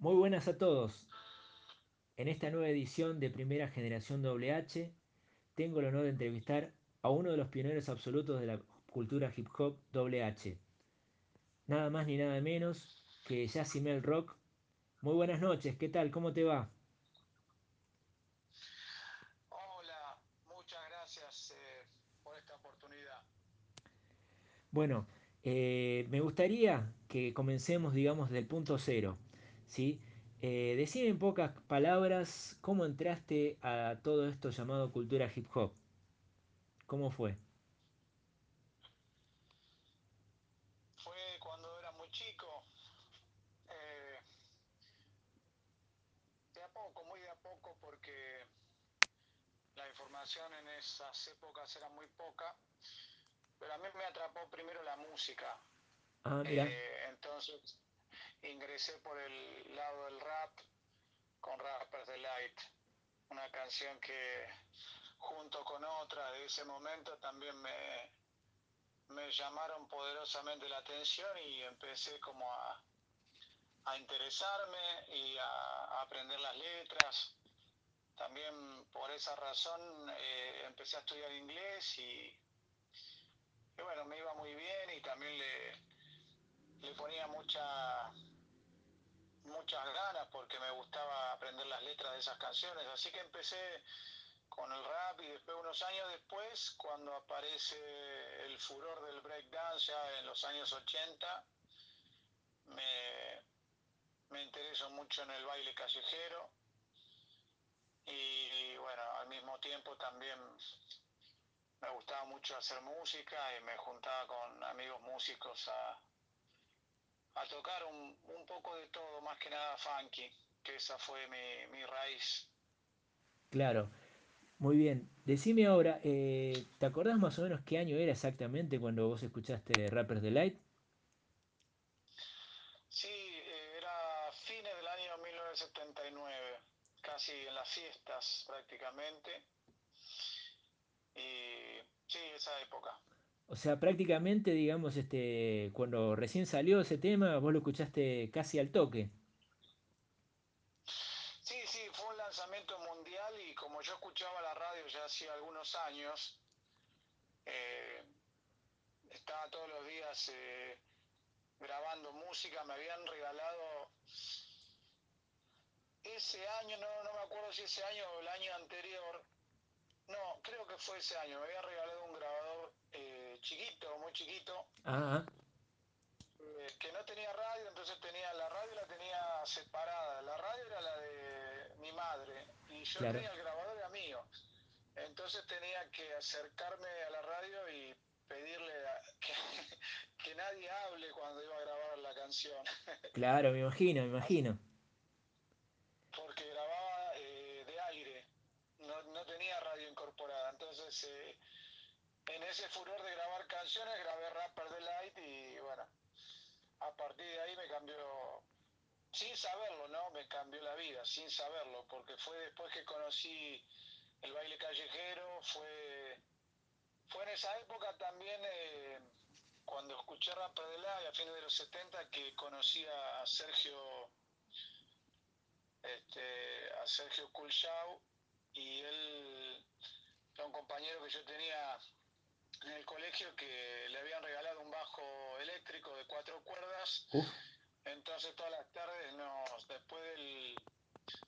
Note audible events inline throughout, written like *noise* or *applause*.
Muy buenas a todos. En esta nueva edición de Primera Generación WH, tengo el honor de entrevistar a uno de los pioneros absolutos de la cultura hip hop WH. Nada más ni nada menos que Yacimel Rock. Muy buenas noches, ¿qué tal? ¿Cómo te va? Hola, muchas gracias eh, por esta oportunidad. Bueno, eh, me gustaría que comencemos, digamos, del punto cero. ¿Sí? Eh, decime en pocas palabras cómo entraste a todo esto llamado cultura hip hop. ¿Cómo fue? Fue cuando era muy chico, eh, de a poco, muy de a poco, porque la información en esas épocas era muy poca, pero a mí me atrapó primero la música. Ah, mira, Eh, entonces ingresé por el lado del rap con Rappers Delight, una canción que junto con otra de ese momento también me, me llamaron poderosamente la atención y empecé como a, a interesarme y a, aprender las letras. También por esa razón eh, empecé a estudiar inglés y, y bueno, me iba muy bien y también le, le ponía mucha, muchas ganas porque me gustaba aprender las letras de esas canciones. Así que empecé con el rap y después, unos años después, cuando aparece el furor del breakdance ya en los años 80, me, me intereso mucho en el baile callejero y bueno, al mismo tiempo también me gustaba mucho hacer música y me juntaba con amigos músicos a, a tocar un, un poco de todo, más que nada funky, que esa fue mi, mi raíz. claro. Muy bien. Decime ahora, eh, ¿te acordás más o menos qué año era exactamente cuando vos escuchaste Rappers Delight? Sí, eh, era fines del año 1979, casi en las fiestas prácticamente. Y sí, esa época. O sea, prácticamente, digamos, este, cuando recién salió ese tema, vos lo escuchaste casi al toque. Sí, sí, fue un lanzamiento mundial y como yo escuchaba la radio ya hacía algunos años, eh, estaba todos los días eh, grabando música, me habían regalado ese año, no, no me acuerdo si ese año o el año anterior, no, creo que fue ese año, me habían regalado un chiquito, muy chiquito, Ah, ah, eh, que no tenía radio, entonces tenía la radio la tenía separada. La radio era la de mi madre y yo claro. tenía el grabador era mío. Entonces tenía que acercarme a la radio y pedirle a- que, *laughs* que nadie hable cuando iba a grabar la canción, *laughs* Claro, me imagino, me imagino. porque grababa eh, de aire, no, no tenía radio incorporada. Entonces, eh, en ese furor de grabar canciones, grabé Rapper Delight y bueno, a partir de ahí me cambió sin saberlo, ¿no? Me cambió la vida, sin saberlo, porque fue después que conocí el baile callejero, fue, fue en esa época también, eh, cuando escuché Rap de la a fines de los 70, que conocí a Sergio, este, a Sergio Culchau, y él era un compañero que yo tenía en el colegio que le habían regalado un bajo eléctrico de cuatro cuerdas Uf, entonces todas las tardes nos, después del,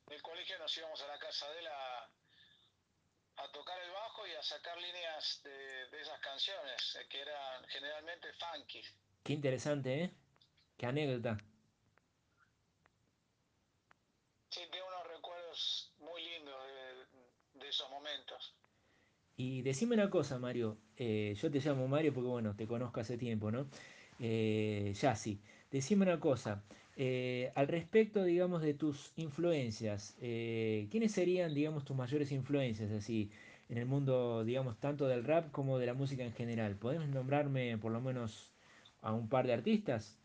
del colegio nos íbamos a la casa de él a, a tocar el bajo y a sacar líneas de, de esas canciones, eh, que eran generalmente funky. qué interesante, ¿eh? Qué anécdota. Sí, tengo unos recuerdos muy lindos de, de esos momentos. Y decime una cosa, Mario. eh, yo te llamo Mario porque, bueno, te conozco hace tiempo, ¿no? Eh, ya sí. Decime una cosa. eh, al respecto, digamos, de tus influencias, eh, ¿quiénes serían, digamos, tus mayores influencias, así, en el mundo, digamos, tanto del rap como de la música en general? ¿Podés nombrarme por lo menos a un par de artistas?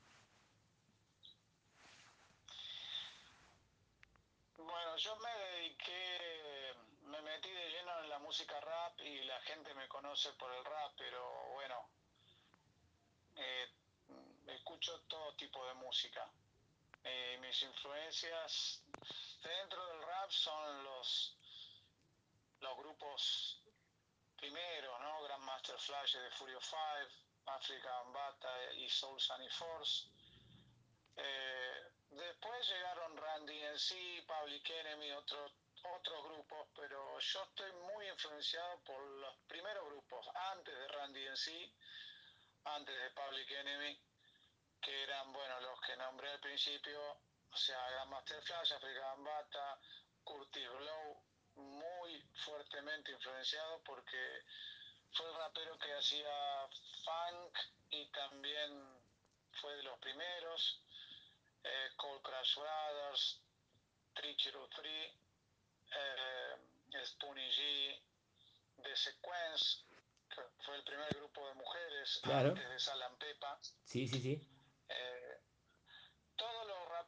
Bueno, yo me dediqué, me metí de lleno en la música rap y la gente me conoce por el rap, pero bueno, eh, escucho todo tipo de música. Eh, mis influencias dentro del rap son los, los grupos primeros, ¿no? Grandmaster Flash de Furio 5, Africa Bata y Soul Sunny Force. Eh, después llegaron Randy NC, Public Enemy, otros otros grupos, pero yo estoy muy influenciado por los primeros grupos, antes de Randy NC, antes de Public Enemy, que eran, bueno, los que nombré al principio, o sea, Grandmaster Flash, Africa Bata, Curtis Blow, muy fuertemente influenciado porque fue el rapero que hacía funk y también fue de los primeros. Eh, Cold Crash Brothers, 303, eh, Spoonie G, The Sequence, que fue el primer grupo de mujeres Claro. antes de Salam Pepa. Sí, sí, sí.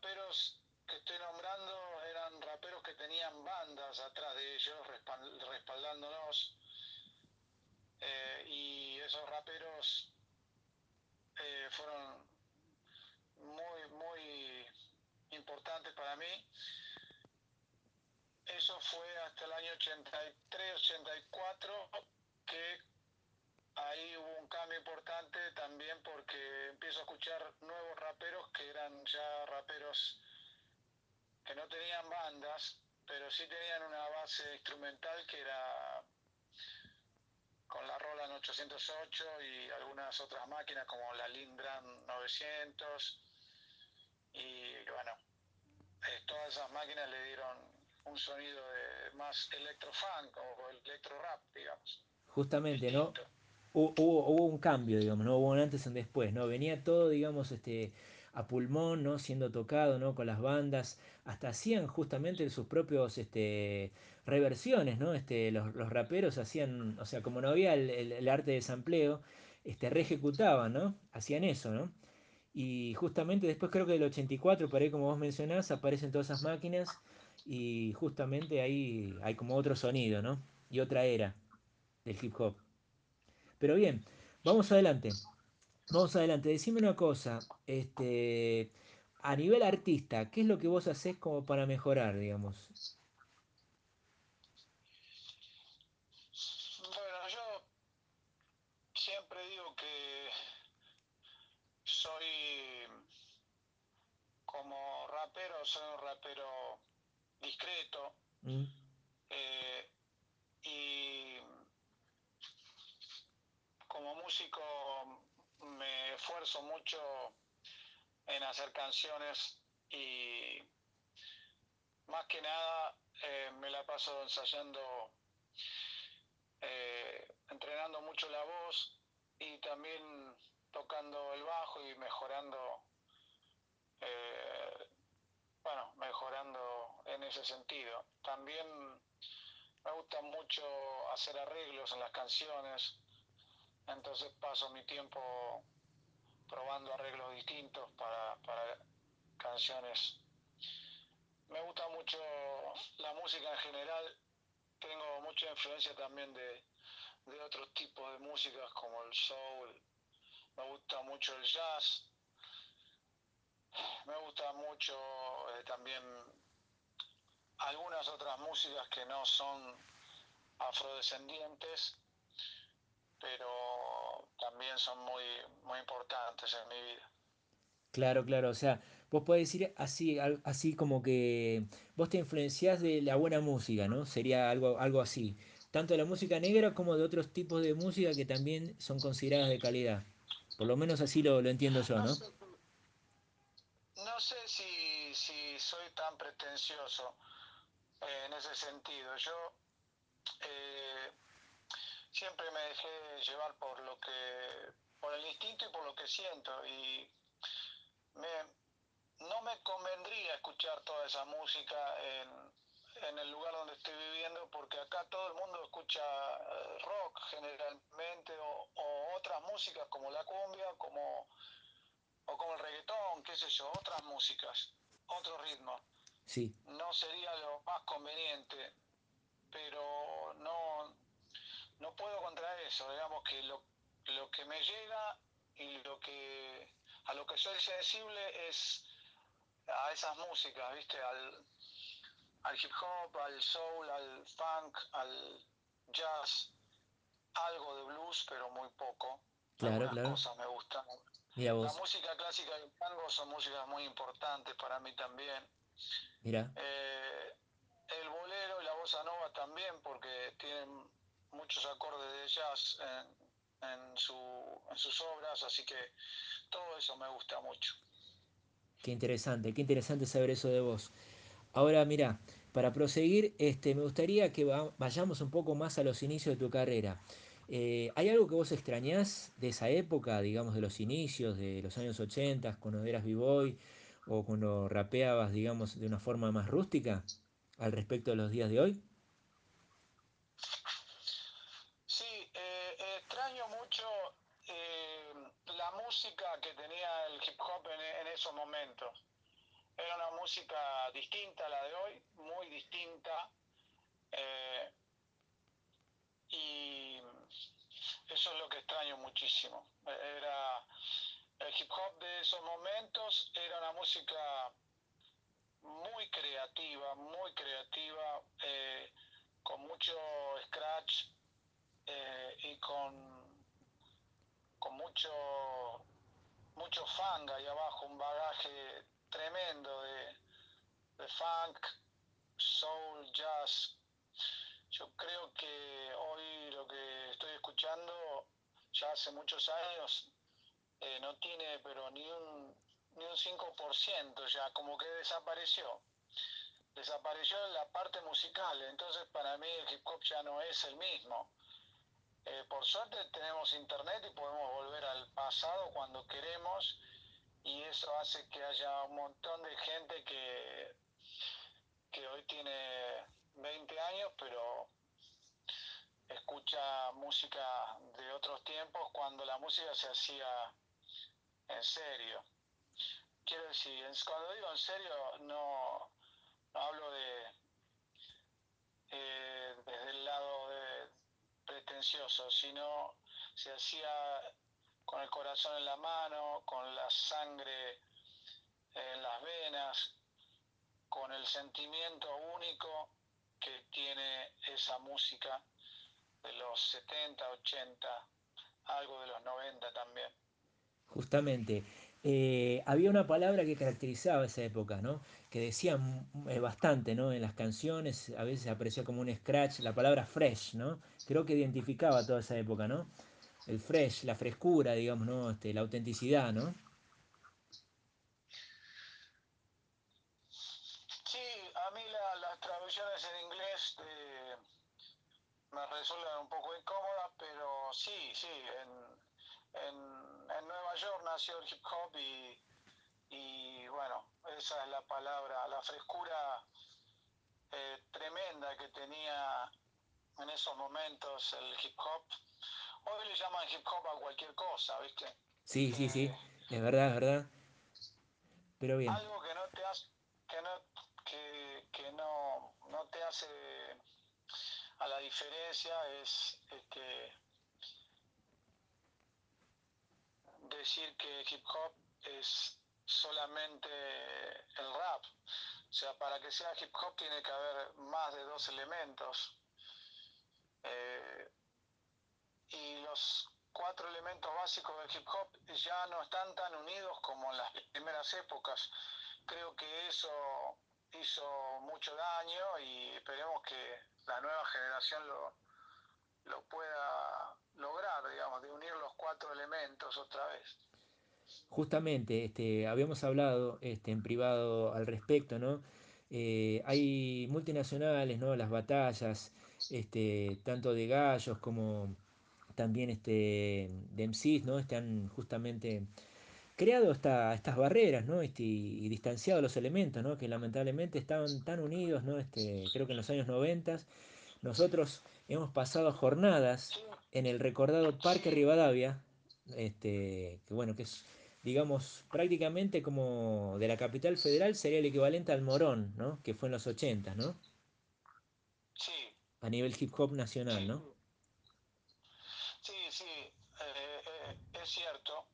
Raperos que estoy nombrando eran raperos que tenían bandas atrás de ellos respal- respaldándolos eh, y esos raperos eh, fueron muy muy importantes para mí. Eso fue hasta el año 83 84 que ahí hubo un cambio importante también porque empiezo a escuchar nuevos raperos que eran ya raperos que no tenían bandas, pero sí tenían una base instrumental que era con la Roland 808 y algunas otras máquinas como la Lindran 900 y bueno, eh, todas esas máquinas le dieron un sonido de más electrofunk o electro rap, digamos. Justamente, ¿no? distinto. Hubo, un cambio, digamos, ¿no? Hubo un antes y un después, ¿no? Venía todo, digamos, este, a pulmón, ¿no? Siendo tocado, ¿no? Con las bandas, hasta hacían justamente sus propios, este, reversiones, ¿no? Este, los, los raperos hacían, o sea, como no había el, el- el arte de sampleo, este, reejecutaban, ¿no? Hacían eso, ¿no? Y justamente después creo que del 84, por ahí como vos mencionás, aparecen todas esas máquinas y justamente ahí hay como otro sonido, ¿no? Y otra era del hip hop. Pero bien, vamos adelante. Vamos adelante. Decime una cosa, este, a nivel artista, ¿qué es lo que vos hacés como para mejorar, digamos? Bueno, yo siempre digo que soy como rapero, soy un rapero discreto ¿Mm? eh, y como músico me esfuerzo mucho en hacer canciones y más que nada eh, me la paso ensayando, eh, entrenando mucho la voz y también tocando el bajo y mejorando, eh, bueno, mejorando en ese sentido. También me gusta mucho hacer arreglos en las canciones, entonces paso mi tiempo probando arreglos distintos para, canciones. Me gusta mucho la música en general, tengo mucha influencia también de, de otros tipos de músicas como el soul, me gusta mucho el jazz, me gusta mucho eh, también algunas otras músicas que no son afrodescendientes, pero también son muy, muy importantes en mi vida. Claro, claro, o sea, vos podés decir así, así como que vos te influenciás de la buena música, ¿no? Sería algo, algo así. Tanto de la música negra como de otros tipos de música que también son consideradas de calidad. Por lo menos así lo, lo entiendo yo, No ¿no? sé, no sé si, si soy tan pretencioso eh, en ese sentido. Yo eh, siempre me dejé llevar por lo que, por el instinto y por lo que siento y me, no me convendría escuchar toda esa música en, en el lugar donde estoy viviendo porque acá todo el mundo escucha eh, rock generalmente o, o otras músicas como la cumbia, como o como el reggaetón, qué sé yo, otras músicas, otro ritmo. Sí, No sería lo más conveniente, pero no, no puedo contra eso, digamos que lo, lo que me llega y lo que a lo que soy sensible es a esas músicas, ¿viste? Al, al hip hop, al soul, al funk, al jazz, algo de blues, pero muy poco. Claro, Algunas claro. cosas me gustan. Mira La música clásica y el tango son músicas muy importantes para mí también. mira. Eh, el bolero y la bossa nova también, porque tienen muchos acordes de jazz en, en, en sus obras, así que todo eso me gusta mucho. Qué interesante, qué interesante saber eso de vos. Ahora, mira, para proseguir, este, me gustaría que va- vayamos un poco más a los inicios de tu carrera. Eh, ¿hay algo que vos extrañás de esa época, digamos, de los inicios, de los años 80, cuando eras b-boy o cuando rapeabas, digamos, de una forma más rústica al respecto de los días de hoy? Sí, eh, extraño mucho eh, la música que tenía el hip hop en, en esos momentos. Era una música distinta a la de hoy, muy distinta. Eh, y eso es lo que extraño muchísimo. Era el hip hop de esos momentos, era una música muy creativa, muy creativa, eh, con mucho scratch eh, y con, con mucho, mucho funk ahí abajo, un bagaje tremendo de, de funk, soul, jazz. Yo creo que hoy lo que estoy escuchando, ya hace muchos años, eh, no tiene pero ni un, ni un 5%, ya como que desapareció. Desapareció la parte musical, entonces para mí el hip hop ya no es el mismo. Eh, por suerte tenemos internet y podemos volver al pasado cuando queremos y eso hace que haya un montón de gente que, que hoy tiene 20 años, pero escucha música de otros tiempos cuando la música se hacía en serio. Quiero decir, cuando digo en serio, no, hablo de eh, desde el lado sino se hacía con el corazón en la mano, con la sangre en las venas, con el sentimiento único que tiene esa música de los 70, 80, algo de los 90 también. Justamente, eh, había una palabra que caracterizaba esa época, ¿no? Que decía mm, eh, bastante, ¿no? En las canciones, a veces aparecía como un scratch, la palabra fresh, ¿no? Creo que identificaba toda esa época, ¿no? El fresh, la frescura, digamos, ¿no? Este, la autenticidad, ¿no? Sí, a mí la, las traducciones en inglés eh, me resultan un poco incómodas, pero sí, sí, en, en, en, Nueva York nació el hip hop y, y bueno, esa es la palabra, la frescura eh, tremenda que tenía en esos momentos el hip hop. Hoy le llaman hip hop a cualquier cosa, ¿viste? Sí, sí, Eh, sí, es verdad, es verdad. Pero bien, algo que no te hace, que no, que, que no, no te hace a la diferencia es este, decir que hip hop es solamente el rap. O sea, para que sea hip hop tiene que haber más de dos elementos. Eh, y los cuatro elementos básicos del hip hop ya no están tan unidos como en las primeras épocas. Creo que eso hizo mucho daño y esperemos que la nueva generación lo, lo pueda lograr, digamos, de unir los cuatro elementos otra vez. justamente, este, habíamos hablado este, en privado al respecto, ¿no? Eh, hay multinacionales, ¿no? Las batallas, este, tanto de gallos como también este, de MCs, ¿no? Están justamente creado esta- estas barreras, ¿no? Este, y, distanciado los elementos, ¿no? Que lamentablemente estaban tan unidos, ¿no? Este, creo que en los años 90 nosotros hemos pasado jornadas en el recordado Parque Rivadavia, este, que bueno, que es, digamos, prácticamente como de la capital federal sería el equivalente al Morón, ¿no? Que fue en los 80, ¿no? sí, A nivel hip hop nacional, ¿no? sí, sí, eh, eh, es cierto.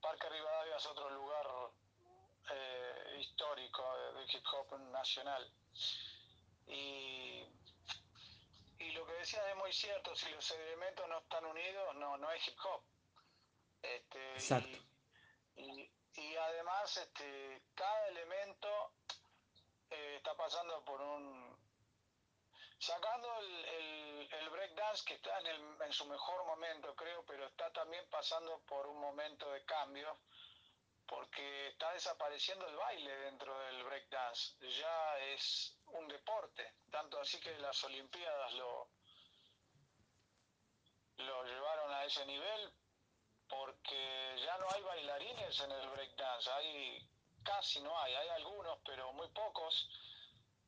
Parque Rivadavia es otro lugar eh, histórico del hip hop nacional. Y, y lo que decías es muy cierto, si los elementos no están unidos, no, no hay hip hop. Este, Exacto. Y, y, además este, cada elemento eh, está pasando por un... Sacando el, el, el breakdance que está en, el, en su mejor momento, creo, pero está también pasando por un momento de cambio porque está desapareciendo el baile dentro del breakdance. Ya es un deporte, tanto así que las Olimpiadas lo, lo llevaron a ese nivel, porque ya no hay bailarines en el breakdance, hay casi no hay, hay algunos, pero muy pocos.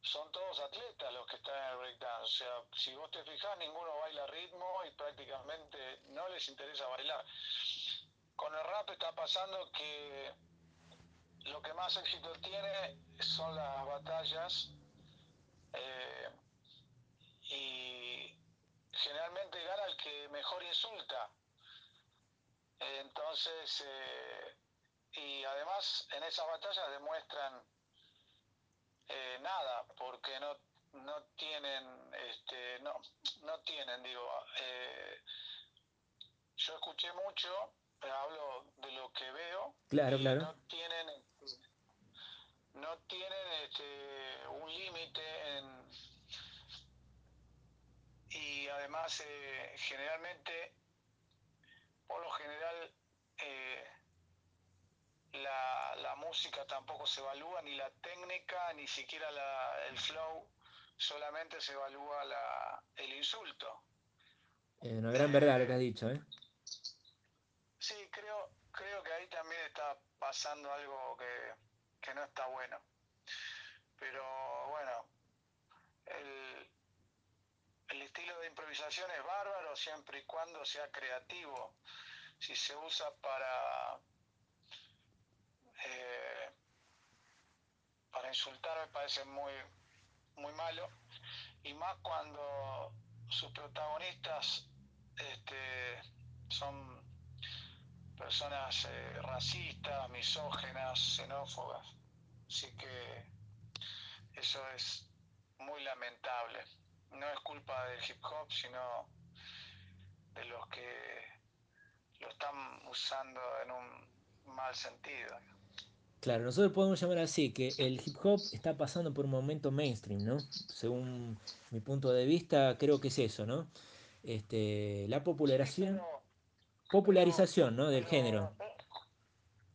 Son todos atletas los que están en el breakdance. O sea, si vos te fijas, ninguno baila ritmo y prácticamente no les interesa bailar con el rap está pasando que lo que más éxito tiene son las batallas eh, y generalmente gana el que mejor insulta. Entonces, eh, y además en esas batallas demuestran eh, nada, porque no, no tienen, este, no, no tienen, digo, yo escuché mucho hablo de lo que veo. Claro, claro. No tienen, no tienen este, un límite en, y además eh, generalmente, por lo general, eh, la, la, música tampoco se evalúa, ni la técnica, ni siquiera la, el flow, solamente se evalúa la, el insulto. Eh, una gran verdad lo que has dicho, ¿eh? Sí, creo, creo que ahí también está pasando algo que, que no está bueno. Pero bueno, el, el, estilo de improvisación es bárbaro siempre y cuando sea creativo. Si se usa para, eh, para insultar me parece muy, muy malo. Y más cuando sus protagonistas este, son personas eh, racistas, misógenas, xenófobas. Así que eso es muy lamentable. No es culpa del hip hop, sino de los que lo están usando en un mal sentido. Claro, nosotros podemos llamar así, que el hip hop está pasando por un momento mainstream, ¿no? Según mi punto de vista, creo que es eso, ¿no? Este, la popularización, pero, popularización, ¿no? Del género. Pero,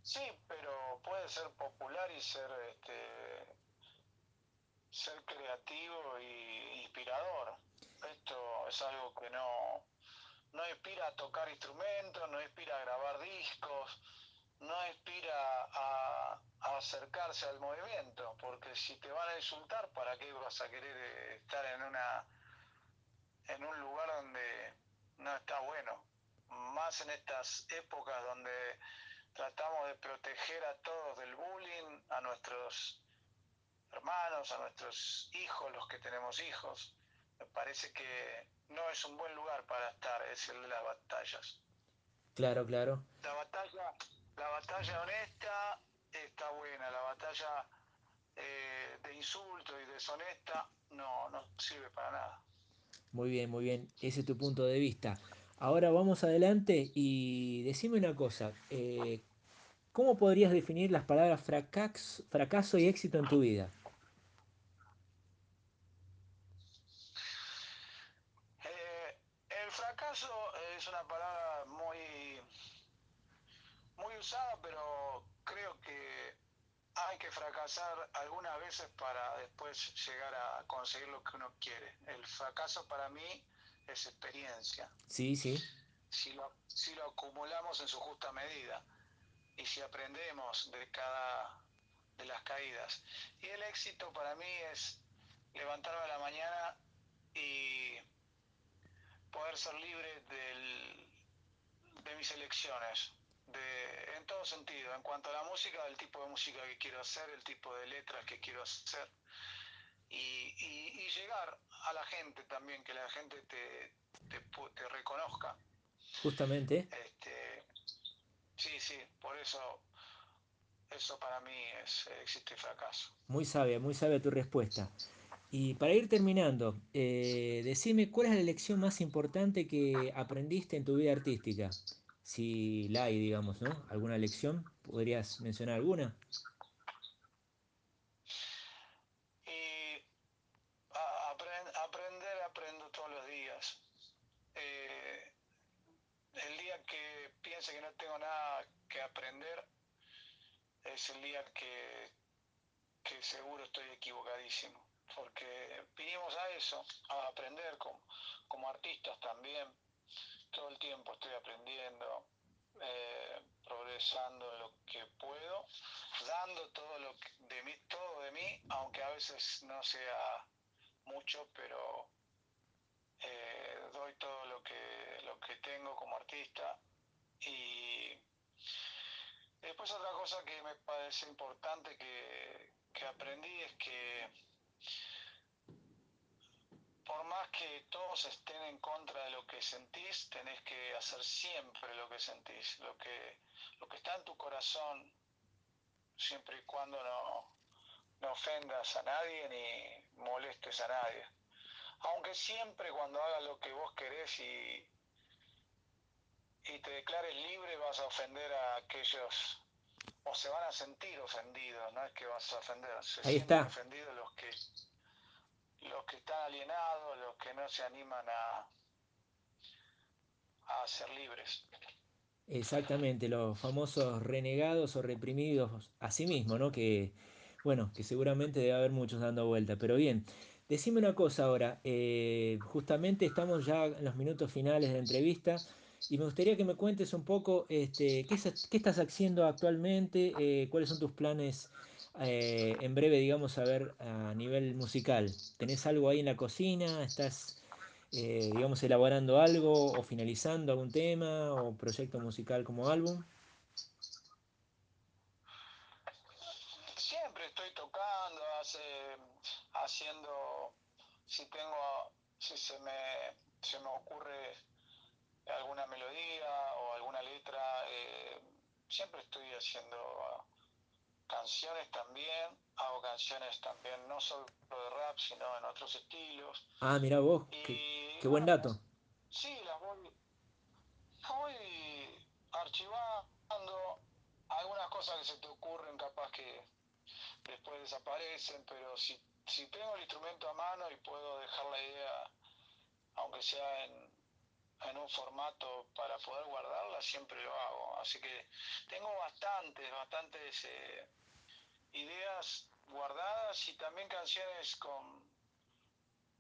sí, pero puede ser popular y ser, este, ser creativo y inspirador. Esto es algo que no, no inspira a tocar instrumentos, no inspira a grabar discos, no inspira a, a, acercarse al movimiento, porque si te van a insultar, ¿para qué vas a querer estar en una en un lugar donde no está bueno? Más en estas épocas donde tratamos de proteger a todos del bullying, a nuestros hermanos, a nuestros hijos, los que tenemos hijos. Me parece que no es un buen lugar para estar, es el de las batallas. Claro, claro. La batalla, la batalla honesta está buena, la batalla eh, de insulto y deshonesta no, no sirve para nada. Muy bien, muy bien. Ese es tu punto de vista. Ahora vamos adelante y decime una cosa. Eh, ¿Cómo podrías definir las palabras fracaso, y éxito en tu vida? Eh, el fracaso es una palabra muy, muy usada, pero creo que hay que fracasar algunas veces para después llegar a conseguir lo que uno quiere. El fracaso para mí es experiencia. Sí, sí. Si lo, si lo acumulamos en su justa medida y si aprendemos de cada de las caídas. Y el éxito para mí es levantarme a la mañana y poder ser libre del, de mis elecciones, de, en todo sentido, en cuanto a la música, del tipo de música que quiero hacer, el tipo de letras que quiero hacer, y, y, y llegar a la gente también, que la gente te, te, te reconozca. Justamente. Este, sí, sí, por eso eso para mí es éxito y fracaso. Muy sabia, muy sabia tu respuesta. Y para ir terminando, eh, decime cuál es la lección más importante que aprendiste en tu vida artística. Si la hay, digamos, ¿no? ¿Alguna lección? ¿Podrías mencionar alguna? Y a- apren- aprender, aprendo todos los días. Eh, el día que piense que no tengo nada que aprender es el día que, seguro estoy equivocadísimo. Porque vinimos a eso, a aprender como, como artistas también. Todo el tiempo estoy aprendiendo, eh, progresando lo que puedo, dando todo lo que- de mí, todo de mí, aunque a veces no sea mucho, pero eh, doy todo lo que, lo que tengo como artista. Y después otra cosa que me parece importante que, que aprendí es que por más que todos estén en contra de lo que sentís, tenés que hacer siempre lo que sentís, lo que, lo que está en tu corazón, siempre y cuando no, no ofendas a nadie ni molestes a nadie. Aunque siempre cuando hagas lo que vos querés y, y te declares libre vas a ofender a aquellos, o se van a sentir ofendidos, no es que vas a ofender, se Ahí está. ofendidos los que los que están alienados, los que no se animan a, a ser libres. Exactamente, los famosos renegados o reprimidos a sí mismos, ¿no? Que, bueno, que seguramente debe haber muchos dando vuelta. Pero bien, decime una cosa ahora. eh, justamente estamos ya en los minutos finales de la entrevista y me gustaría que me cuentes un poco, este, qué, es- qué estás haciendo actualmente, eh, cuáles son tus planes eh, en breve, digamos, a ver, a nivel musical. ¿Tenés algo ahí en la cocina? ¿Estás eh, digamos, elaborando algo o finalizando algún tema o proyecto musical como álbum. Siempre estoy tocando, hace, haciendo, si tengo, si se me, se me ocurre alguna melodía o alguna letra, eh, siempre estoy haciendo canciones también, hago canciones también no solo de rap, sino en otros estilos. Ah, mira vos, qué, Y qué buen bueno, dato. sí, las voy, voy archivando algunas cosas que se te ocurren, capaz que después desaparecen, pero si, si tengo el instrumento a mano y puedo dejar la idea, aunque sea en, en un formato para poder guardarla, siempre lo hago. Así que tengo bastantes, bastantes eh, ideas guardadas y también canciones con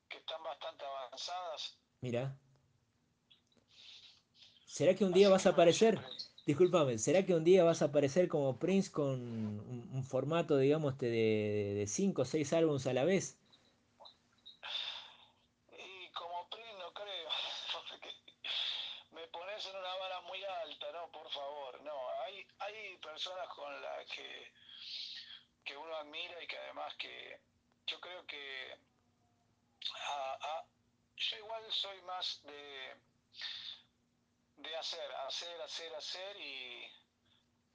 que están bastante avanzadas. Mira, ¿será que un día Así vas a aparecer? siempre Discúlpame, ¿será que un día vas a aparecer como Prince con un, un formato, digamos, este, de, de cinco o seis álbumes a la vez? Y como PRI no creo, porque me pones en una vara muy alta, no, por favor, no. Hay, hay personas con las que, que uno admira y que además que yo creo que a- a- yo igual soy más de, de hacer, hacer, hacer, hacer y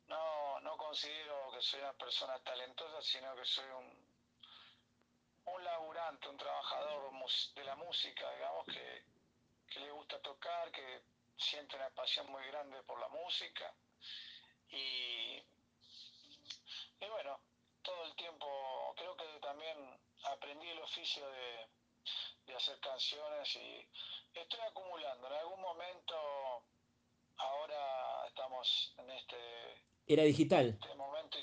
no, no considero que soy una persona talentosa, sino que soy un, un laburante, un trabajador de la música, digamos, que, que le gusta tocar, que siente una pasión muy grande por la música y, y bueno, todo el tiempo creo que también aprendí el oficio de, de hacer canciones y estoy acumulando. En algún momento, ahora estamos en este, Era digital, este momento.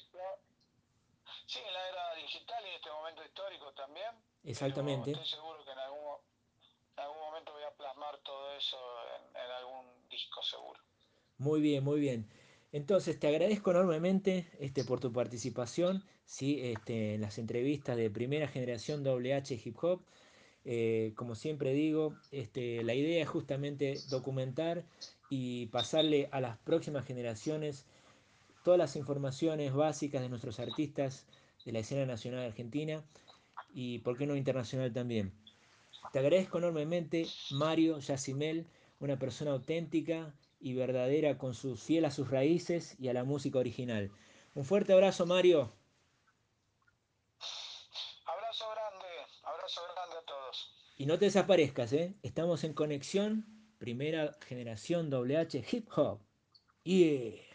Sí, en la era digital y en este momento histórico también, exactamente. estoy seguro que en algún, en algún momento voy a plasmar todo eso en, en algún disco seguro. Muy bien, muy bien. Entonces, te agradezco enormemente este, por tu participación ¿sí? este, en las entrevistas de primera generación WH Hip Hop. Eh, como siempre digo, este, la idea es justamente documentar y pasarle a las próximas generaciones todas las informaciones básicas de nuestros artistas de la escena nacional argentina y, por qué no, internacional también. Te agradezco enormemente, Mario Yacimel, una persona auténtica y verdadera, con sus fiel a sus raíces y a la música original. Un fuerte abrazo, Mario. Abrazo grande, abrazo grande a todos. Y no te desaparezcas, ¿eh? Estamos en conexión, primera generación WH Hip Hop. Yeah.